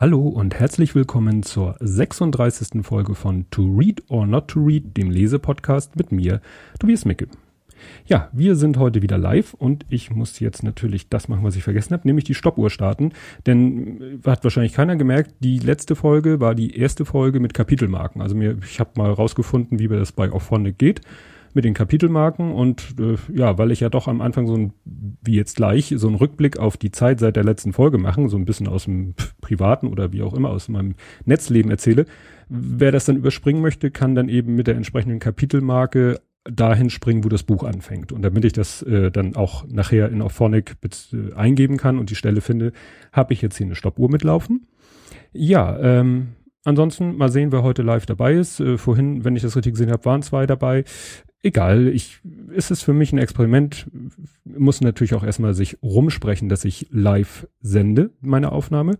Hallo und herzlich willkommen zur 36. Folge von To Read or Not to Read, dem Lesepodcast mit mir, Tobias Micke. Ja, wir sind heute wieder live und ich muss jetzt natürlich das machen, was ich vergessen habe, nämlich die Stoppuhr starten. Denn äh, hat wahrscheinlich keiner gemerkt, die letzte Folge war die erste Folge mit Kapitelmarken. Also mir, ich habe mal rausgefunden, wie das bei Auphonic geht mit den Kapitelmarken und äh, ja, weil ich ja doch am Anfang so ein, wie jetzt gleich, so einen Rückblick auf die Zeit seit der letzten Folge machen, so ein bisschen aus dem privaten oder wie auch immer aus meinem Netzleben erzähle. Wer das dann überspringen möchte, kann dann eben mit der entsprechenden Kapitelmarke dahin springen, wo das Buch anfängt. Und damit ich das äh, dann auch nachher in Auphonic äh, eingeben kann und die Stelle finde, habe ich jetzt hier eine Stoppuhr mitlaufen. Ja, ähm, ansonsten mal sehen, wer heute live dabei ist. Äh, vorhin, wenn ich das richtig gesehen habe, waren zwei dabei. Egal, ich, ist es für mich ein Experiment, muss natürlich auch erstmal sich rumsprechen, dass ich live sende, meine Aufnahme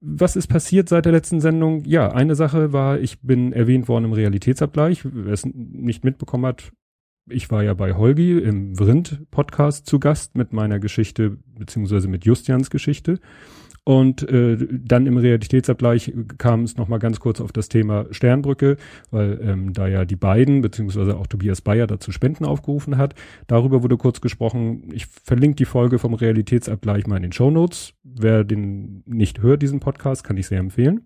was ist passiert seit der letzten Sendung? Ja, eine Sache war, ich bin erwähnt worden im Realitätsabgleich. Wer es nicht mitbekommen hat, ich war ja bei Holgi im Vrind-Podcast zu Gast mit meiner Geschichte, beziehungsweise mit Justians Geschichte. Und äh, dann im Realitätsabgleich kam es nochmal ganz kurz auf das Thema Sternbrücke, weil ähm, da ja die beiden, beziehungsweise auch Tobias Bayer dazu Spenden aufgerufen hat. Darüber wurde kurz gesprochen. Ich verlinke die Folge vom Realitätsabgleich mal in den Show Notes. Wer den nicht hört, diesen Podcast, kann ich sehr empfehlen.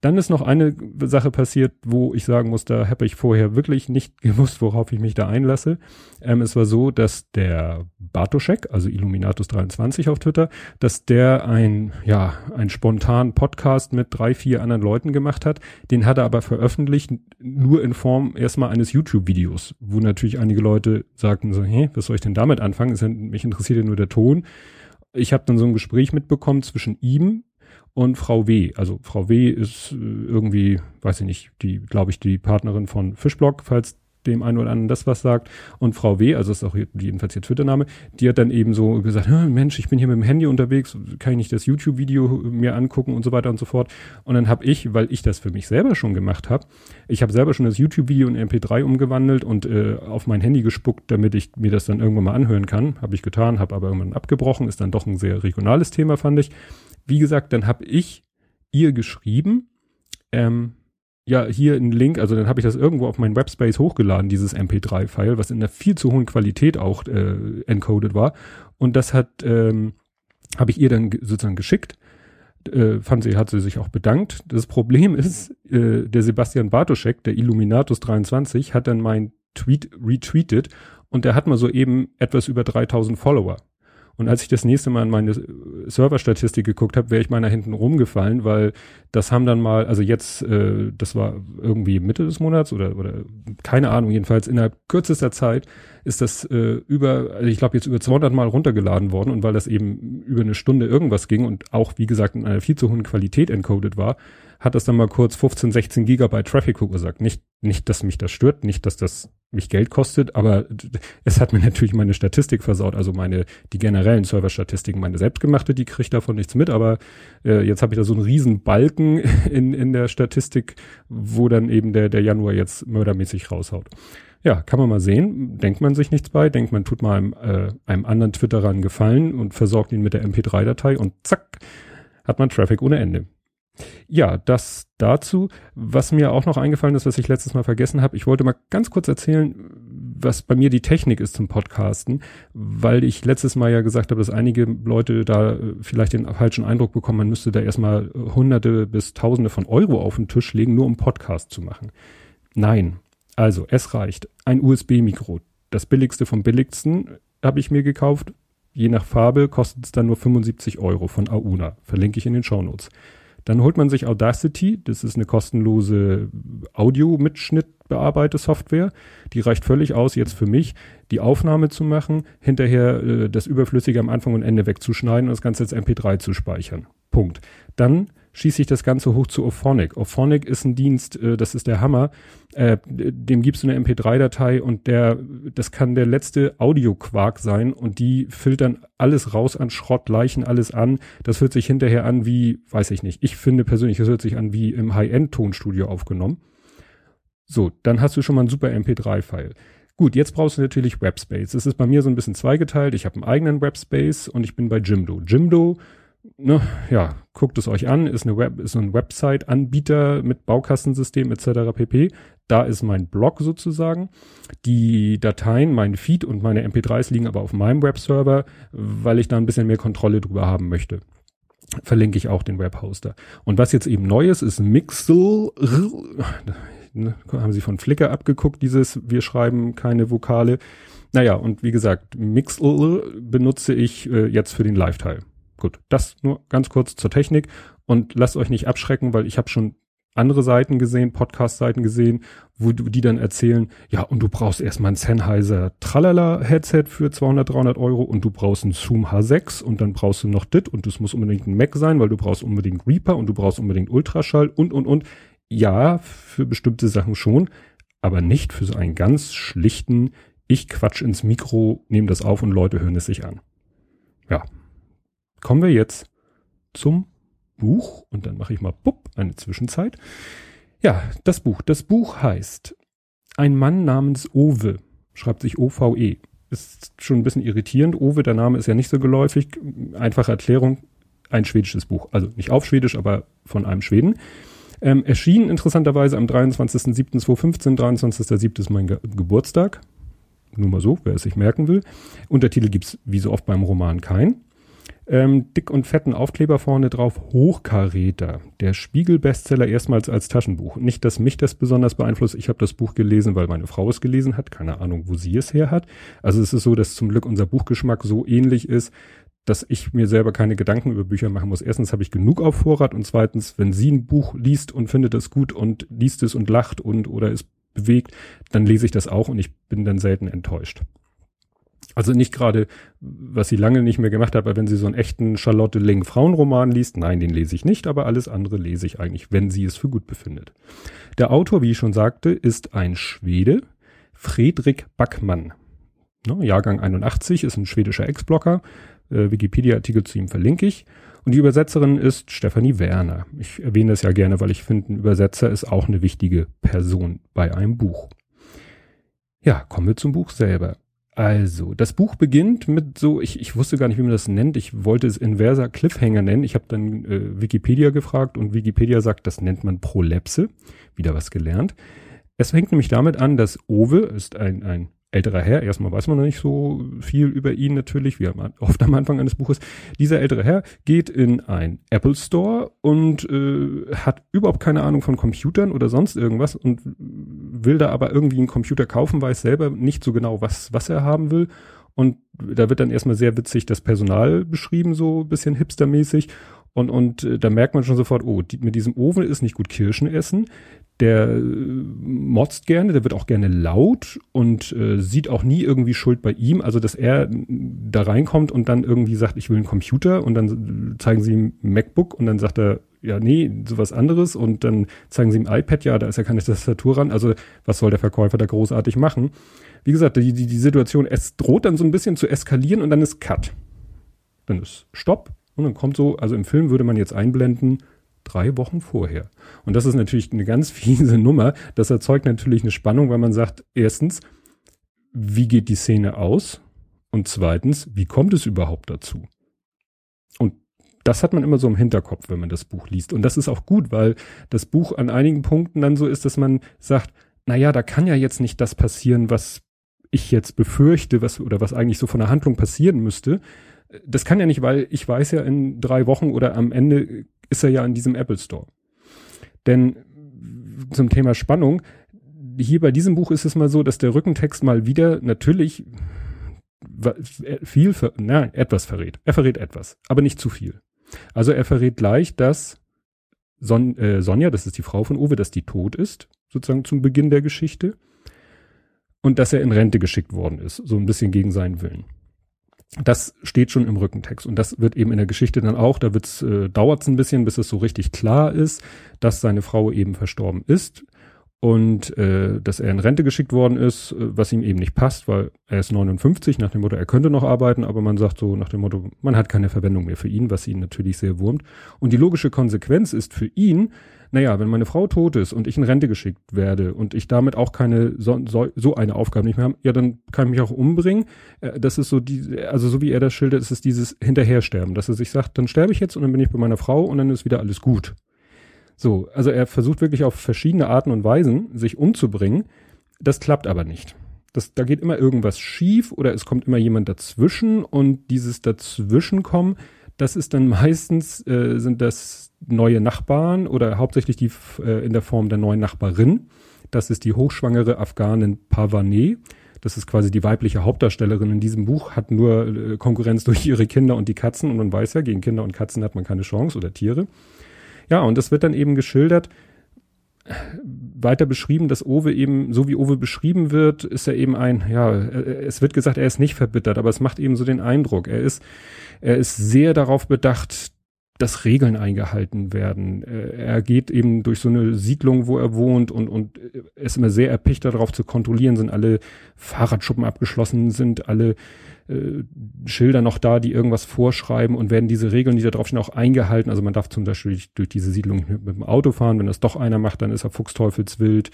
Dann ist noch eine Sache passiert, wo ich sagen muss, da habe ich vorher wirklich nicht gewusst, worauf ich mich da einlasse. Ähm, es war so, dass der Bartoschek, also Illuminatus23 auf Twitter, dass der ein, ja, ein spontan Podcast mit drei, vier anderen Leuten gemacht hat. Den hat er aber veröffentlicht, nur in Form erstmal eines YouTube-Videos, wo natürlich einige Leute sagten so, hey, was soll ich denn damit anfangen? Mich interessiert ja nur der Ton. Ich habe dann so ein Gespräch mitbekommen zwischen ihm, und Frau W. Also Frau W. ist äh, irgendwie, weiß ich nicht, die, glaube ich, die Partnerin von Fischblock, falls dem einen oder anderen das was sagt. Und Frau W., also ist auch jedenfalls ihr Twitter-Name, die hat dann eben so gesagt, Mensch, ich bin hier mit dem Handy unterwegs, kann ich nicht das YouTube-Video mir angucken und so weiter und so fort. Und dann habe ich, weil ich das für mich selber schon gemacht habe, ich habe selber schon das YouTube-Video in MP3 umgewandelt und äh, auf mein Handy gespuckt, damit ich mir das dann irgendwann mal anhören kann. Habe ich getan, habe aber irgendwann abgebrochen, ist dann doch ein sehr regionales Thema, fand ich. Wie gesagt, dann habe ich ihr geschrieben, ähm, ja, hier ein Link, also dann habe ich das irgendwo auf meinen Webspace hochgeladen, dieses MP3-File, was in einer viel zu hohen Qualität auch äh, encoded war. Und das hat, ähm, habe ich ihr dann sozusagen geschickt. Äh, fand sie, hat sie sich auch bedankt. Das Problem ist, äh, der Sebastian Bartoschek, der Illuminatus 23, hat dann mein Tweet retweetet und der hat mal so eben etwas über 3000 Follower. Und als ich das nächste Mal in meine Serverstatistik geguckt habe, wäre ich meiner hinten rumgefallen, weil das haben dann mal, also jetzt, äh, das war irgendwie Mitte des Monats oder, oder keine Ahnung, jedenfalls innerhalb kürzester Zeit ist das äh, über, also ich glaube jetzt über 200 Mal runtergeladen worden und weil das eben über eine Stunde irgendwas ging und auch, wie gesagt, in einer viel zu hohen Qualität encoded war, hat das dann mal kurz 15, 16 Gigabyte Traffic gesagt. Nicht, nicht, dass mich das stört, nicht, dass das mich Geld kostet, aber es hat mir natürlich meine Statistik versaut, also meine, die generellen Serverstatistiken, meine selbstgemachte, die kriegt davon nichts mit, aber äh, jetzt habe ich da so einen riesen Balken in, in der Statistik, wo dann eben der, der Januar jetzt mördermäßig raushaut. Ja, kann man mal sehen, denkt man sich nichts bei, denkt man tut mal einem, äh, einem anderen Twitterer einen Gefallen und versorgt ihn mit der MP3-Datei und zack, hat man Traffic ohne Ende. Ja, das dazu. Was mir auch noch eingefallen ist, was ich letztes Mal vergessen habe, ich wollte mal ganz kurz erzählen, was bei mir die Technik ist zum Podcasten, weil ich letztes Mal ja gesagt habe, dass einige Leute da äh, vielleicht den falschen Eindruck bekommen, man müsste da erstmal hunderte bis tausende von Euro auf den Tisch legen, nur um Podcast zu machen. Nein. Also, es reicht. Ein USB-Mikro. Das billigste vom billigsten habe ich mir gekauft. Je nach Farbe kostet es dann nur 75 Euro von Auna. Verlinke ich in den Shownotes. Notes. Dann holt man sich Audacity, das ist eine kostenlose Audio-Mitschnitt-Bearbeite-Software. Die reicht völlig aus, jetzt für mich, die Aufnahme zu machen, hinterher äh, das Überflüssige am Anfang und Ende wegzuschneiden und das Ganze als MP3 zu speichern. Punkt. Dann schieße ich das Ganze hoch zu Ophonic. Ophonic ist ein Dienst, äh, das ist der Hammer. Äh, dem gibst du eine MP3-Datei und der, das kann der letzte Audioquark sein und die filtern alles raus an Schrott, Leichen, alles an. Das hört sich hinterher an wie, weiß ich nicht. Ich finde persönlich, das hört sich an wie im High-End-Tonstudio aufgenommen. So, dann hast du schon mal ein super MP3-File. Gut, jetzt brauchst du natürlich Webspace. Es ist bei mir so ein bisschen zweigeteilt. Ich habe einen eigenen Webspace und ich bin bei Jimdo. Jimdo ne, ja, guckt es euch an, ist eine Web, ist ein Website-Anbieter mit Baukastensystem etc. pp. Da ist mein Blog sozusagen. Die Dateien, mein Feed und meine MP3s liegen aber auf meinem Webserver, weil ich da ein bisschen mehr Kontrolle drüber haben möchte. Verlinke ich auch den Webhoster. Und was jetzt eben neu ist, ist Mixel. Ne, haben sie von Flickr abgeguckt, dieses wir schreiben keine Vokale. Naja, und wie gesagt, Mixel benutze ich äh, jetzt für den Live-Teil. Gut, das nur ganz kurz zur Technik und lasst euch nicht abschrecken, weil ich habe schon andere Seiten gesehen, Podcast-Seiten gesehen, wo die dann erzählen, ja, und du brauchst erstmal ein Sennheiser Tralala-Headset für 200, 300 Euro und du brauchst ein Zoom H6 und dann brauchst du noch dit und es muss unbedingt ein Mac sein, weil du brauchst unbedingt Reaper und du brauchst unbedingt Ultraschall und, und, und. Ja, für bestimmte Sachen schon, aber nicht für so einen ganz schlichten, ich quatsch ins Mikro, nehme das auf und Leute hören es sich an. Ja, kommen wir jetzt zum Buch und dann mache ich mal bupp, eine Zwischenzeit. Ja, das Buch. Das Buch heißt Ein Mann namens Owe, schreibt sich O-V-E. Ist schon ein bisschen irritierend. Owe, der Name ist ja nicht so geläufig. Einfache Erklärung, ein schwedisches Buch. Also nicht auf Schwedisch, aber von einem Schweden. Ähm, erschien interessanterweise am 23.07.2015, 23.07. ist mein Ge Geburtstag. Nur mal so, wer es sich merken will. Untertitel gibt's wie so oft beim Roman kein. Ähm, dick und fetten Aufkleber vorne drauf, Hochkaräter. Der Spiegel-Bestseller erstmals als Taschenbuch. Nicht, dass mich das besonders beeinflusst. Ich habe das Buch gelesen, weil meine Frau es gelesen hat. Keine Ahnung, wo sie es her hat. Also es ist so, dass zum Glück unser Buchgeschmack so ähnlich ist, dass ich mir selber keine Gedanken über Bücher machen muss. Erstens habe ich genug auf Vorrat und zweitens, wenn sie ein Buch liest und findet es gut und liest es und lacht und oder es bewegt, dann lese ich das auch und ich bin dann selten enttäuscht. Also nicht gerade, was sie lange nicht mehr gemacht hat, aber wenn sie so einen echten Charlotte Ling Frauenroman liest, nein, den lese ich nicht, aber alles andere lese ich eigentlich, wenn sie es für gut befindet. Der Autor, wie ich schon sagte, ist ein Schwede, Friedrich Backmann. Ne, Jahrgang 81, ist ein schwedischer Ex-Blocker. Äh, Wikipedia-Artikel zu ihm verlinke ich. Und die Übersetzerin ist Stefanie Werner. Ich erwähne das ja gerne, weil ich finde, ein Übersetzer ist auch eine wichtige Person bei einem Buch. Ja, kommen wir zum Buch selber. Also, das Buch beginnt mit so, ich, ich wusste gar nicht, wie man das nennt. Ich wollte es inverser Cliffhanger nennen. Ich habe dann äh, Wikipedia gefragt und Wikipedia sagt, das nennt man Prolepse. Wieder was gelernt. Es fängt nämlich damit an, dass Owe ist ein, ein älterer Herr, erstmal weiß man noch nicht so viel über ihn natürlich, wie oft am Anfang eines Buches. Dieser ältere Herr geht in ein Apple Store und äh, hat überhaupt keine Ahnung von Computern oder sonst irgendwas und will da aber irgendwie einen Computer kaufen, weiß selber nicht so genau, was, was er haben will. Und da wird dann erstmal sehr witzig das Personal beschrieben, so bisschen hipstermäßig. Und, und äh, da merkt man schon sofort, oh, die, mit diesem Ofen ist nicht gut Kirschen essen der äh, motzt gerne, der wird auch gerne laut und äh, sieht auch nie irgendwie Schuld bei ihm. Also, dass er da reinkommt und dann irgendwie sagt, ich will einen Computer und dann zeigen sie ihm MacBook und dann sagt er, ja, nee, sowas anderes und dann zeigen sie ihm iPad, ja, da ist ja keine Tastatur ran. Also, was soll der Verkäufer da großartig machen? Wie gesagt, die, die, die Situation, es droht dann so ein bisschen zu eskalieren und dann ist Cut. Dann ist Stopp und dann kommt so, also im Film würde man jetzt einblenden, drei Wochen vorher. Und das ist natürlich eine ganz fiese Nummer. Das erzeugt natürlich eine Spannung, weil man sagt, erstens, wie geht die Szene aus? Und zweitens, wie kommt es überhaupt dazu? Und das hat man immer so im Hinterkopf, wenn man das Buch liest. Und das ist auch gut, weil das Buch an einigen Punkten dann so ist, dass man sagt, na ja, da kann ja jetzt nicht das passieren, was ich jetzt befürchte, was, oder was eigentlich so von der Handlung passieren müsste. Das kann ja nicht, weil ich weiß ja in drei Wochen oder am Ende ist er ja in diesem Apple Store. Denn zum Thema Spannung, hier bei diesem Buch ist es mal so, dass der Rückentext mal wieder natürlich viel, na, etwas verrät. Er verrät etwas, aber nicht zu viel. Also er verrät gleich, dass Son, äh, Sonja, das ist die Frau von Uwe, dass die tot ist, sozusagen zum Beginn der Geschichte. Und dass er in Rente geschickt worden ist, so ein bisschen gegen seinen Willen das steht schon im Rückentext und das wird eben in der Geschichte dann auch, da wird's, äh, dauert es ein bisschen, bis es so richtig klar ist, dass seine Frau eben verstorben ist und äh, dass er in Rente geschickt worden ist, äh, was ihm eben nicht passt, weil er ist 59, nach dem Motto, er könnte noch arbeiten, aber man sagt so nach dem Motto, man hat keine Verwendung mehr für ihn, was ihn natürlich sehr wurmt. Und die logische Konsequenz ist für ihn, naja, wenn meine Frau tot ist und ich in Rente geschickt werde und ich damit auch keine so, so, eine Aufgabe nicht mehr habe, ja, dann kann ich mich auch umbringen. Äh, das ist so die, also so wie er das schildert, ist es dieses Hinterhersterben, dass er sich sagt, dann sterbe ich jetzt und dann bin ich bei meiner Frau und dann ist wieder alles gut. So, also er versucht wirklich auf verschiedene Arten und Weisen, sich umzubringen. Das klappt aber nicht. Das, da geht immer irgendwas schief oder es kommt immer jemand dazwischen und dieses Dazwischenkommen, das ist dann meistens, äh, sind das neue Nachbarn oder hauptsächlich die äh, in der Form der neuen Nachbarin. Das ist die hochschwangere Afghanin Pavane. Das ist quasi die weibliche Hauptdarstellerin in diesem Buch, hat nur äh, Konkurrenz durch ihre Kinder und die Katzen und man weiß ja, gegen Kinder und Katzen hat man keine Chance oder Tiere. Ja, und das wird dann eben geschildert, weiter beschrieben, dass Owe eben, so wie Owe beschrieben wird, ist er eben ein, ja, es wird gesagt, er ist nicht verbittert, aber es macht eben so den Eindruck. Er ist, er ist sehr darauf bedacht, dass Regeln eingehalten werden. Er geht eben durch so eine Siedlung, wo er wohnt und, und ist immer sehr erpicht darauf zu kontrollieren, sind alle Fahrradschuppen abgeschlossen, sind alle äh, Schilder noch da, die irgendwas vorschreiben und werden diese Regeln, die da drauf stehen, auch eingehalten. Also man darf zum Beispiel durch, diese Siedlung mit, mit, dem Auto fahren. Wenn das doch einer macht, dann ist er fuchsteufelswild.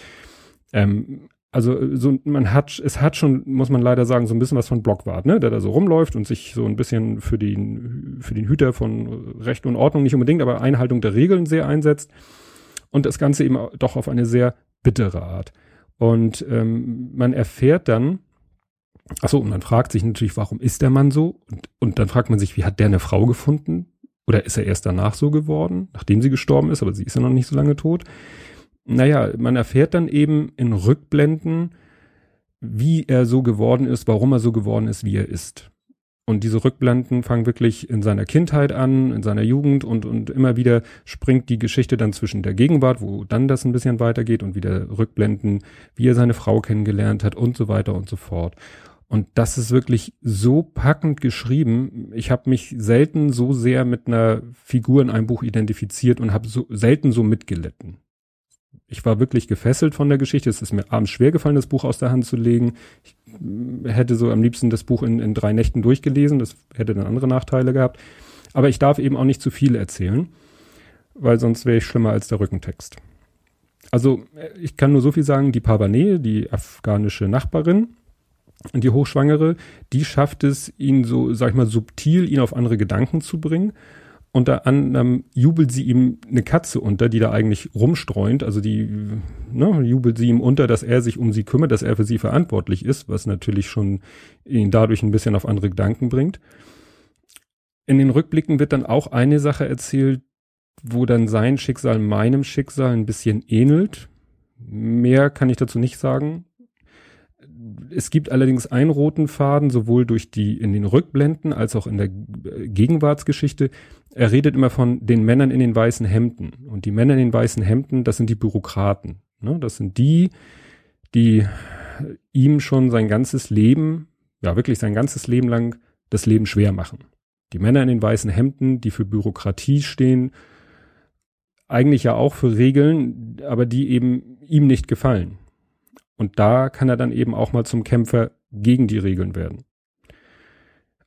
Ähm, also so man hat es hat schon muss man leider sagen so ein bisschen was von Blockwart, ne, der da so rumläuft und sich so ein bisschen für den für den Hüter von Recht und Ordnung nicht unbedingt, aber Einhaltung der Regeln sehr einsetzt und das Ganze eben doch auf eine sehr bittere Art. Und ähm, man erfährt dann, achso, und man fragt sich natürlich, warum ist der Mann so? Und, und dann fragt man sich, wie hat der eine Frau gefunden? Oder ist er erst danach so geworden, nachdem sie gestorben ist, aber sie ist ja noch nicht so lange tot? naja, man erfährt dann eben in Rückblenden, wie er so geworden ist, warum er so geworden ist, wie er ist. Und diese Rückblenden fangen wirklich in seiner Kindheit an, in seiner Jugend und, und immer wieder springt die Geschichte dann zwischen der Gegenwart, wo dann das ein bisschen weitergeht und wieder Rückblenden, wie er seine Frau kennengelernt hat und so weiter und so fort. Und das ist wirklich so packend geschrieben. Ich habe mich selten so sehr mit einer Figur in einem Buch identifiziert und habe so selten so mitgelitten ich war wirklich gefesselt von der Geschichte. Es ist mir abends schwer gefallen, das Buch aus der Hand zu legen. Ich mm, hätte so am liebsten das Buch in, in drei Nächten durchgelesen. Das hätte dann andere Nachteile gehabt. Aber ich darf eben auch nicht zu viel erzählen, weil sonst wäre ich schlimmer als der Rückentext. Also ich kann nur so viel sagen, die Pavane, die afghanische Nachbarin, die Hochschwangere, die schafft es, ihn so, sag ich mal, subtil, ihn auf andere Gedanken zu bringen unter anderem jubelt sie ihm eine Katze unter, die da eigentlich rumstreunt. Also die ne, jubelt sie ihm unter, dass er sich um sie kümmert, dass er für sie verantwortlich ist, was natürlich schon ihn dadurch ein bisschen auf andere Gedanken bringt. In den Rückblicken wird dann auch eine Sache erzählt, wo dann sein Schicksal meinem Schicksal ein bisschen ähnelt. Mehr kann ich dazu nicht sagen. Es gibt allerdings einen roten Faden, sowohl durch die in den Rückblenden als auch in der Gegenwartsgeschichte, er redet immer von den Männern in den weißen Hemden. Und die Männer in den weißen Hemden, das sind die Bürokraten. Ne? Das sind die, die ihm schon sein ganzes Leben, ja wirklich sein ganzes Leben lang das Leben schwer machen. Die Männer in den weißen Hemden, die für Bürokratie stehen, eigentlich ja auch für Regeln, aber die eben ihm nicht gefallen. Und da kann er dann eben auch mal zum Kämpfer gegen die Regeln werden.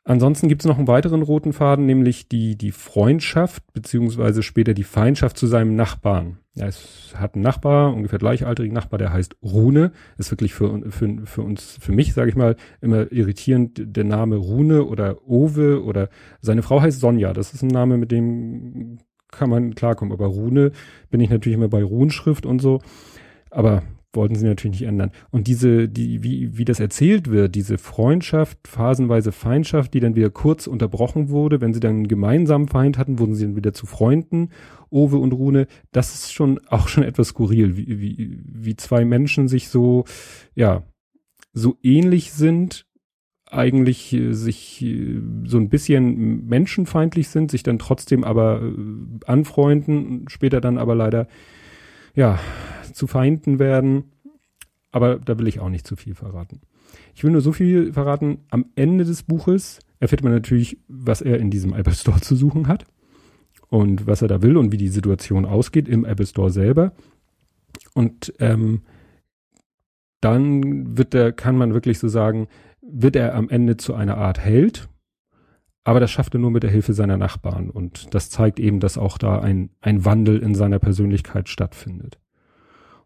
Ansonsten gibt es noch einen weiteren roten Faden, nämlich die, die Freundschaft beziehungsweise später die Feindschaft zu seinem Nachbarn. Ja, es hat einen Nachbar, ungefähr gleichaltrigen Nachbar, der heißt Rune. Ist wirklich für, für, für uns, für mich, sage ich mal, immer irritierend der Name Rune oder Owe oder seine Frau heißt Sonja. Das ist ein Name, mit dem kann man klarkommen. Aber Rune bin ich natürlich immer bei Runenschrift und so. Aber wollten sie natürlich nicht ändern. Und diese, die, wie, wie das erzählt wird, diese Freundschaft, phasenweise Feindschaft, die dann wieder kurz unterbrochen wurde, wenn sie dann einen gemeinsamen Feind hatten, wurden sie dann wieder zu Freunden, Owe und Rune, das ist schon auch schon etwas skurril, wie, wie, wie zwei Menschen sich so, ja, so ähnlich sind, eigentlich äh, sich äh, so ein bisschen menschenfeindlich sind, sich dann trotzdem aber äh, anfreunden, später dann aber leider ja, zu Feinden werden. Aber da will ich auch nicht zu viel verraten. Ich will nur so viel verraten. Am Ende des Buches erfährt man natürlich, was er in diesem Apple Store zu suchen hat und was er da will und wie die Situation ausgeht im Apple Store selber. Und ähm, dann wird er, kann man wirklich so sagen, wird er am Ende zu einer Art Held, aber das schafft er nur mit der Hilfe seiner Nachbarn. Und das zeigt eben, dass auch da ein, ein Wandel in seiner Persönlichkeit stattfindet.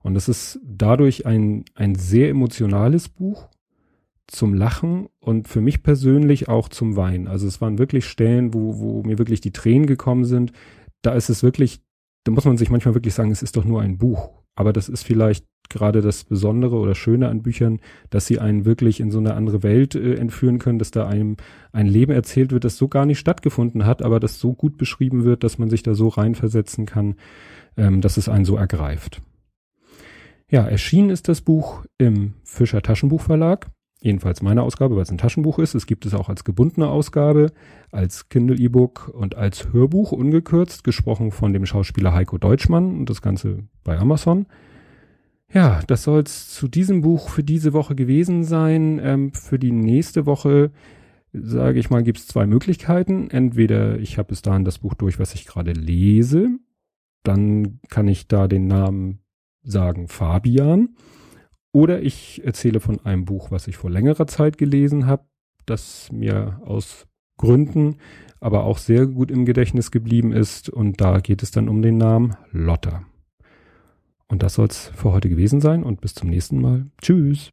Und es ist dadurch ein, ein sehr emotionales Buch zum Lachen und für mich persönlich auch zum Weinen. Also es waren wirklich Stellen, wo, wo mir wirklich die Tränen gekommen sind. Da ist es wirklich, da muss man sich manchmal wirklich sagen, es ist doch nur ein Buch. Aber das ist vielleicht gerade das Besondere oder Schöne an Büchern, dass sie einen wirklich in so eine andere Welt äh, entführen können, dass da einem ein Leben erzählt wird, das so gar nicht stattgefunden hat, aber das so gut beschrieben wird, dass man sich da so reinversetzen kann, ähm, dass es einen so ergreift. Ja, erschienen ist das Buch im Fischer Taschenbuchverlag. Jedenfalls meine Ausgabe, weil es ein Taschenbuch ist. Es gibt es auch als gebundene Ausgabe, als Kindle E-Book und als Hörbuch ungekürzt, gesprochen von dem Schauspieler Heiko Deutschmann und das Ganze bei Amazon. Ja, das soll es zu diesem Buch für diese Woche gewesen sein. Ähm, für die nächste Woche, sage ich mal, gibt es zwei Möglichkeiten. Entweder ich habe bis dahin das Buch durch, was ich gerade lese. Dann kann ich da den Namen sagen Fabian. Oder ich erzähle von einem Buch, was ich vor längerer Zeit gelesen habe, das mir aus Gründen aber auch sehr gut im Gedächtnis geblieben ist. Und da geht es dann um den Namen Lotta. Und das soll es für heute gewesen sein und bis zum nächsten Mal. Tschüss.